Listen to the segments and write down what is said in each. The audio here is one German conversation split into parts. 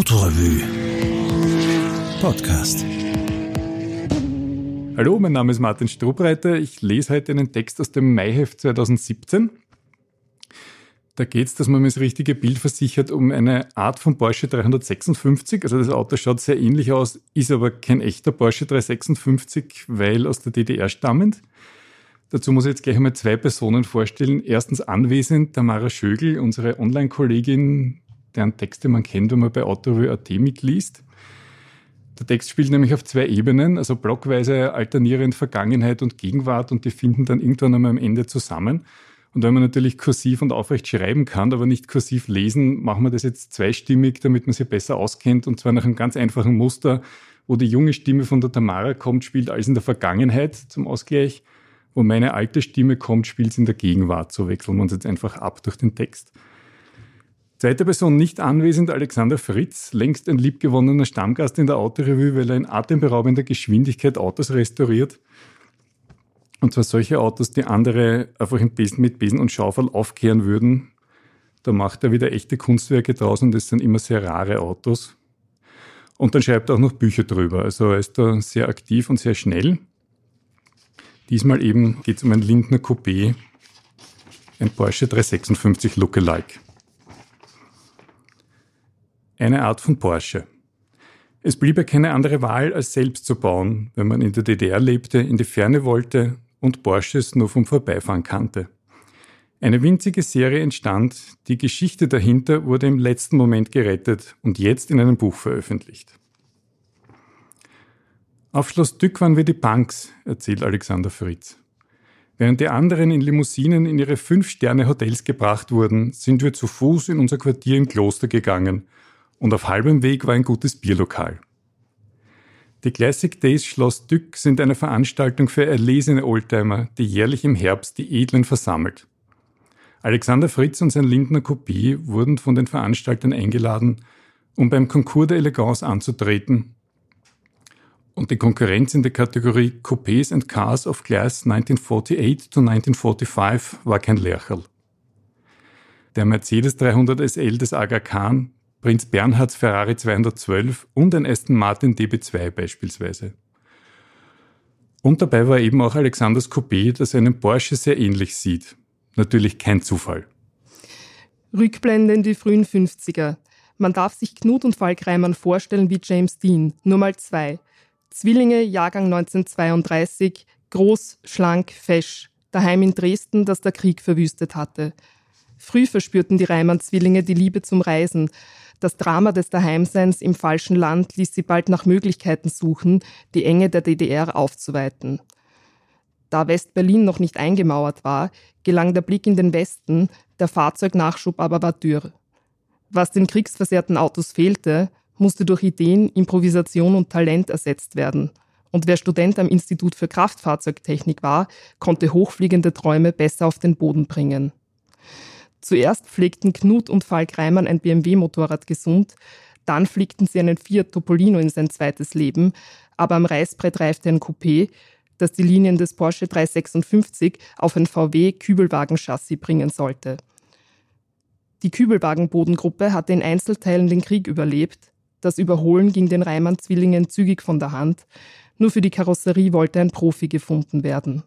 Autorevue Podcast. Hallo, mein Name ist Martin Strubreiter. Ich lese heute einen Text aus dem Maiheft 2017. Da geht es, dass man mir das richtige Bild versichert, um eine Art von Porsche 356. Also das Auto schaut sehr ähnlich aus, ist aber kein echter Porsche 356, weil aus der DDR stammend. Dazu muss ich jetzt gleich einmal zwei Personen vorstellen. Erstens anwesend Tamara Schögel, unsere Online-Kollegin, deren Texte man kennt, wenn man bei Autorevue.at mitliest. Der Text spielt nämlich auf zwei Ebenen, also blockweise alternierend Vergangenheit und Gegenwart und die finden dann irgendwann einmal am Ende zusammen. Und wenn man natürlich kursiv und aufrecht schreiben kann, aber nicht kursiv lesen, machen wir das jetzt zweistimmig, damit man sich besser auskennt und zwar nach einem ganz einfachen Muster, wo die junge Stimme von der Tamara kommt, spielt alles in der Vergangenheit zum Ausgleich, wo meine alte Stimme kommt, spielt es in der Gegenwart. So wechseln wir uns jetzt einfach ab durch den Text. Zweite Person nicht anwesend, Alexander Fritz, längst ein liebgewonnener Stammgast in der Autorevue, weil er in atemberaubender Geschwindigkeit Autos restauriert und zwar solche Autos, die andere einfach Besen, mit Besen und Schaufel aufkehren würden. Da macht er wieder echte Kunstwerke draußen und das sind immer sehr rare Autos. Und dann schreibt er auch noch Bücher drüber. Also er ist da sehr aktiv und sehr schnell. Diesmal eben geht es um ein Lindner Coupé, ein Porsche 356 Lookalike. Eine Art von Porsche. Es blieb ja keine andere Wahl, als selbst zu bauen, wenn man in der DDR lebte, in die Ferne wollte und Porsches nur vom Vorbeifahren kannte. Eine winzige Serie entstand, die Geschichte dahinter wurde im letzten Moment gerettet und jetzt in einem Buch veröffentlicht. Auf Schloss Dück waren wir die Punks, erzählt Alexander Fritz. Während die anderen in Limousinen in ihre Fünf-Sterne-Hotels gebracht wurden, sind wir zu Fuß in unser Quartier im Kloster gegangen und auf halbem Weg war ein gutes Bierlokal. Die Classic Days Schloss Dück sind eine Veranstaltung für erlesene Oldtimer, die jährlich im Herbst die Edlen versammelt. Alexander Fritz und sein Lindner Kopie wurden von den Veranstaltern eingeladen, um beim Concours de Elegance anzutreten. Und die Konkurrenz in der Kategorie Coupés and Cars of Class 1948 to 1945 war kein Lercherl. Der Mercedes 300 SL des Aga Khan Prinz Bernhards Ferrari 212 und ein Aston Martin DB2 beispielsweise. Und dabei war eben auch Alexanders Coupé, das einem Porsche sehr ähnlich sieht. Natürlich kein Zufall. Rückblende in die frühen 50er. Man darf sich Knut und Falk Reimann vorstellen wie James Dean, nur mal zwei. Zwillinge, Jahrgang 1932, groß, schlank, fesch, daheim in Dresden, das der Krieg verwüstet hatte. Früh verspürten die Reimann-Zwillinge die Liebe zum Reisen, das Drama des Daheimseins im falschen Land ließ sie bald nach Möglichkeiten suchen, die Enge der DDR aufzuweiten. Da West-Berlin noch nicht eingemauert war, gelang der Blick in den Westen, der Fahrzeugnachschub aber war dürr. Was den kriegsversehrten Autos fehlte, musste durch Ideen, Improvisation und Talent ersetzt werden. Und wer Student am Institut für Kraftfahrzeugtechnik war, konnte hochfliegende Träume besser auf den Boden bringen. Zuerst pflegten Knut und Falk Reimann ein BMW-Motorrad gesund, dann fliegten sie einen Fiat Topolino in sein zweites Leben, aber am Reißbrett reifte ein Coupé, das die Linien des Porsche 356 auf ein VW-Kübelwagen-Chassis bringen sollte. Die Kübelwagen-Bodengruppe hatte in Einzelteilen den Krieg überlebt. Das Überholen ging den Reimann-Zwillingen zügig von der Hand. Nur für die Karosserie wollte ein Profi gefunden werden.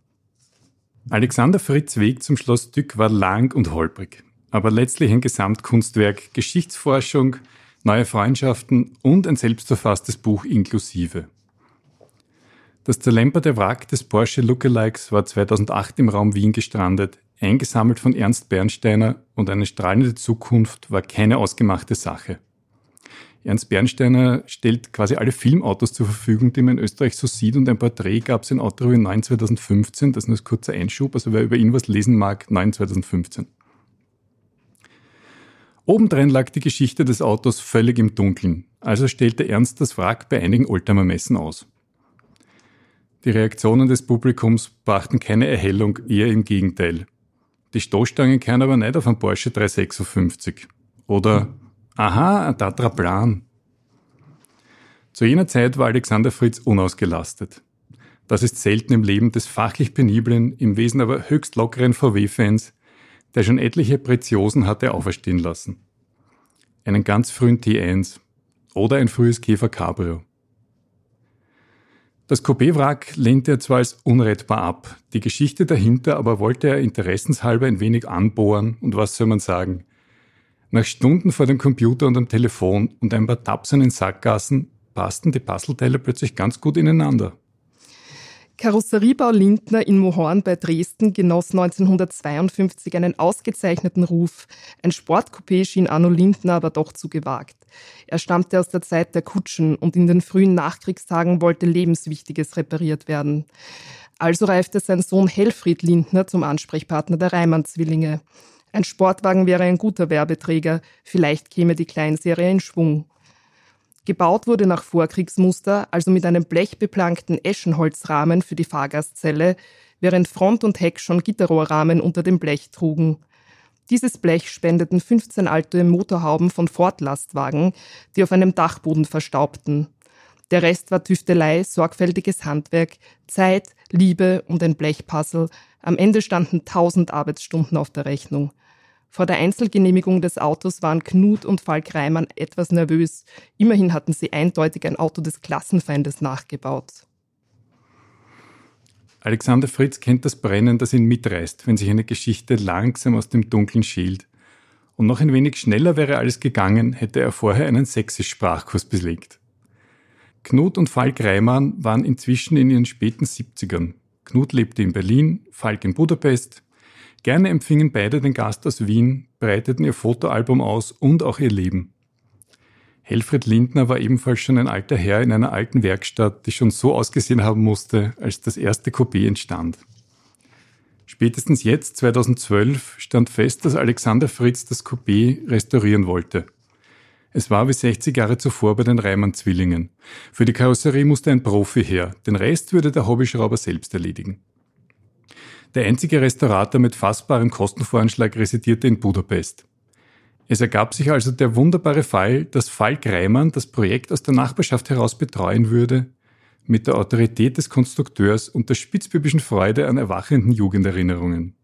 Alexander Fritz Weg zum Schloss Dück war lang und holprig, aber letztlich ein Gesamtkunstwerk, Geschichtsforschung, neue Freundschaften und ein selbstverfasstes Buch inklusive. Das zerlemperte Wrack des Porsche Lookalikes war 2008 im Raum Wien gestrandet, eingesammelt von Ernst Bernsteiner und eine strahlende Zukunft war keine ausgemachte Sache. Ernst Bernsteiner stellt quasi alle Filmautos zur Verfügung, die man in Österreich so sieht. Und ein Porträt gab es in Autorevue 9 2015. Das ist nur ein kurzer Einschub. Also wer über ihn was lesen mag, 9 2015. Obendrein lag die Geschichte des Autos völlig im Dunkeln. Also stellte Ernst das Wrack bei einigen Oldtimer-Messen aus. Die Reaktionen des Publikums brachten keine Erhellung, eher im Gegenteil. Die Stoßstangen kehren aber nicht auf einen Porsche 356. Oder Aha, ein Tatra Plan. Zu jener Zeit war Alexander Fritz unausgelastet. Das ist selten im Leben des fachlich peniblen, im Wesen aber höchst lockeren VW-Fans, der schon etliche Preziosen hatte auferstehen lassen. Einen ganz frühen T1 oder ein frühes Käfer Cabrio. Das Coupé-Wrack lehnte er zwar als unrettbar ab, die Geschichte dahinter aber wollte er interessenshalber ein wenig anbohren und was soll man sagen? Nach Stunden vor dem Computer und am Telefon und ein paar Tapsen in Sackgassen passten die Puzzleteile plötzlich ganz gut ineinander. Karosseriebau Lindner in Mohorn bei Dresden genoss 1952 einen ausgezeichneten Ruf. Ein Sportcoupé schien Arno Lindner aber doch zu gewagt. Er stammte aus der Zeit der Kutschen und in den frühen Nachkriegstagen wollte Lebenswichtiges repariert werden. Also reifte sein Sohn Helfried Lindner zum Ansprechpartner der Reimann-Zwillinge. Ein Sportwagen wäre ein guter Werbeträger, vielleicht käme die Kleinserie in Schwung. Gebaut wurde nach Vorkriegsmuster, also mit einem blechbeplankten Eschenholzrahmen für die Fahrgastzelle, während Front und Heck schon Gitterrohrrahmen unter dem Blech trugen. Dieses Blech spendeten 15 alte Motorhauben von Ford-Lastwagen, die auf einem Dachboden verstaubten. Der Rest war Tüftelei, sorgfältiges Handwerk, Zeit, Liebe und ein Blechpuzzle. Am Ende standen 1000 Arbeitsstunden auf der Rechnung. Vor der Einzelgenehmigung des Autos waren Knut und Falk Reimann etwas nervös. Immerhin hatten sie eindeutig ein Auto des Klassenfeindes nachgebaut. Alexander Fritz kennt das Brennen, das ihn mitreißt, wenn sich eine Geschichte langsam aus dem Dunkeln schält. Und noch ein wenig schneller wäre alles gegangen, hätte er vorher einen Sächsisch-Sprachkurs belegt. Knut und Falk Reimann waren inzwischen in ihren späten 70ern. Knut lebte in Berlin, Falk in Budapest, Gerne empfingen beide den Gast aus Wien, breiteten ihr Fotoalbum aus und auch ihr Leben. Helfried Lindner war ebenfalls schon ein alter Herr in einer alten Werkstatt, die schon so ausgesehen haben musste, als das erste Coupé entstand. Spätestens jetzt, 2012, stand fest, dass Alexander Fritz das Coupé restaurieren wollte. Es war wie 60 Jahre zuvor bei den Reimann-Zwillingen. Für die Karosserie musste ein Profi her, den Rest würde der Hobbyschrauber selbst erledigen. Der einzige Restaurator mit fassbarem Kostenvoranschlag residierte in Budapest. Es ergab sich also der wunderbare Fall, dass Falk Reimann das Projekt aus der Nachbarschaft heraus betreuen würde, mit der Autorität des Konstrukteurs und der spitzbübischen Freude an erwachenden Jugenderinnerungen.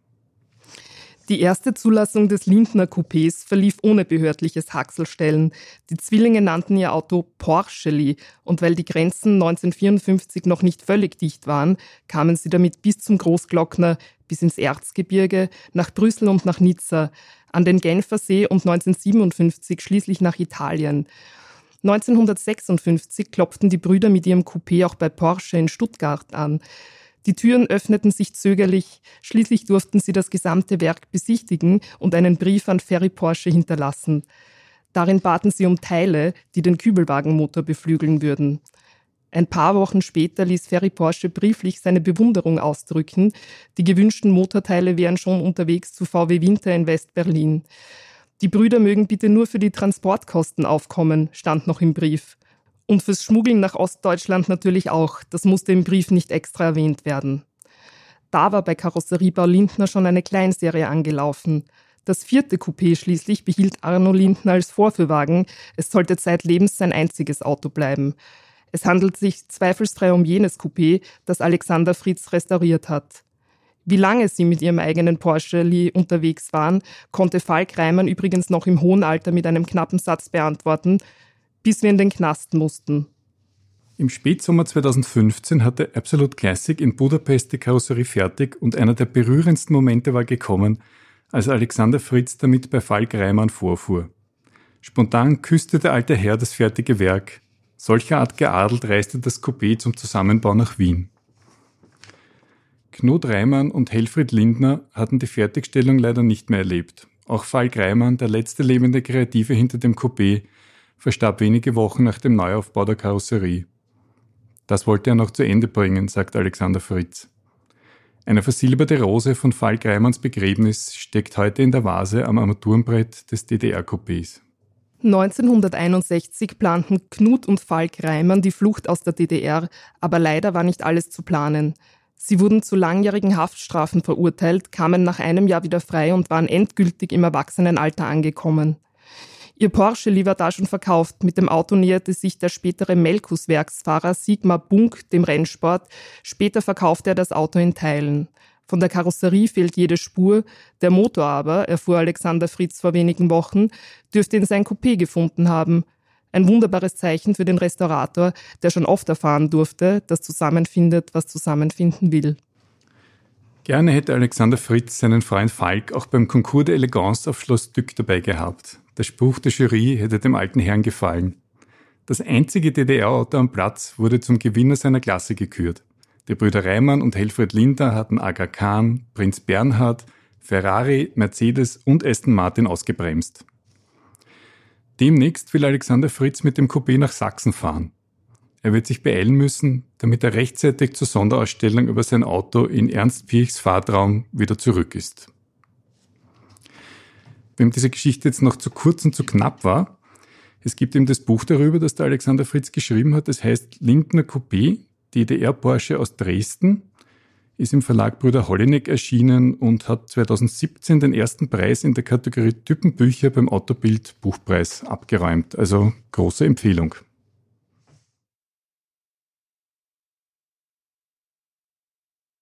Die erste Zulassung des Lindner Coupés verlief ohne behördliches Haxelstellen. Die Zwillinge nannten ihr Auto Porscheli und weil die Grenzen 1954 noch nicht völlig dicht waren, kamen sie damit bis zum Großglockner, bis ins Erzgebirge, nach Brüssel und nach Nizza, an den Genfersee und 1957 schließlich nach Italien. 1956 klopften die Brüder mit ihrem Coupé auch bei Porsche in Stuttgart an. Die Türen öffneten sich zögerlich, schließlich durften sie das gesamte Werk besichtigen und einen Brief an Ferry Porsche hinterlassen. Darin baten sie um Teile, die den Kübelwagenmotor beflügeln würden. Ein paar Wochen später ließ Ferry Porsche brieflich seine Bewunderung ausdrücken. Die gewünschten Motorteile wären schon unterwegs zu VW Winter in West-Berlin. Die Brüder mögen bitte nur für die Transportkosten aufkommen, stand noch im Brief. Und fürs Schmuggeln nach Ostdeutschland natürlich auch. Das musste im Brief nicht extra erwähnt werden. Da war bei Karosseriebau Lindner schon eine Kleinserie angelaufen. Das vierte Coupé schließlich behielt Arno Lindner als Vorführwagen. Es sollte zeitlebens sein einziges Auto bleiben. Es handelt sich zweifelsfrei um jenes Coupé, das Alexander Fritz restauriert hat. Wie lange sie mit ihrem eigenen Porsche Lee unterwegs waren, konnte Falk Reimann übrigens noch im hohen Alter mit einem knappen Satz beantworten, bis wir in den Knast mussten. Im Spätsommer 2015 hatte Absolute Classic in Budapest die Karosserie fertig und einer der berührendsten Momente war gekommen, als Alexander Fritz damit bei Falk Reimann vorfuhr. Spontan küsste der alte Herr das fertige Werk. Solcher Art geadelt reiste das Coupé zum Zusammenbau nach Wien. Knut Reimann und Helfried Lindner hatten die Fertigstellung leider nicht mehr erlebt. Auch Falk Reimann, der letzte lebende Kreative hinter dem Coupé, verstarb wenige Wochen nach dem Neuaufbau der Karosserie. Das wollte er noch zu Ende bringen, sagt Alexander Fritz. Eine versilberte Rose von Falk Reimanns Begräbnis steckt heute in der Vase am Armaturenbrett des DDR-Coupés. 1961 planten Knut und Falk Reimann die Flucht aus der DDR, aber leider war nicht alles zu planen. Sie wurden zu langjährigen Haftstrafen verurteilt, kamen nach einem Jahr wieder frei und waren endgültig im Erwachsenenalter angekommen. Ihr Porsche war da schon verkauft. Mit dem Auto näherte sich der spätere Melkus-Werksfahrer Sigmar Bunk dem Rennsport. Später verkaufte er das Auto in Teilen. Von der Karosserie fehlt jede Spur. Der Motor aber, erfuhr Alexander Fritz vor wenigen Wochen, dürfte in sein Coupé gefunden haben. Ein wunderbares Zeichen für den Restaurator, der schon oft erfahren durfte, dass zusammenfindet, was zusammenfinden will. Gerne hätte Alexander Fritz seinen Freund Falk auch beim Concours de Elegance auf Schloss Dück dabei gehabt. Der Spruch der Jury hätte dem alten Herrn gefallen. Das einzige DDR-Auto am Platz wurde zum Gewinner seiner Klasse gekürt. Die Brüder Reimann und Helfred Linder hatten Aga Khan, Prinz Bernhard, Ferrari, Mercedes und Aston Martin ausgebremst. Demnächst will Alexander Fritz mit dem Coupé nach Sachsen fahren. Er wird sich beeilen müssen, damit er rechtzeitig zur Sonderausstellung über sein Auto in Ernst Piechs Fahrtraum wieder zurück ist. Wem diese Geschichte jetzt noch zu kurz und zu knapp war, es gibt eben das Buch darüber, das der Alexander Fritz geschrieben hat. Das heißt Lindner Coupé, DDR Porsche aus Dresden, ist im Verlag Brüder Hollinek erschienen und hat 2017 den ersten Preis in der Kategorie Typenbücher beim Autobild Buchpreis abgeräumt. Also große Empfehlung.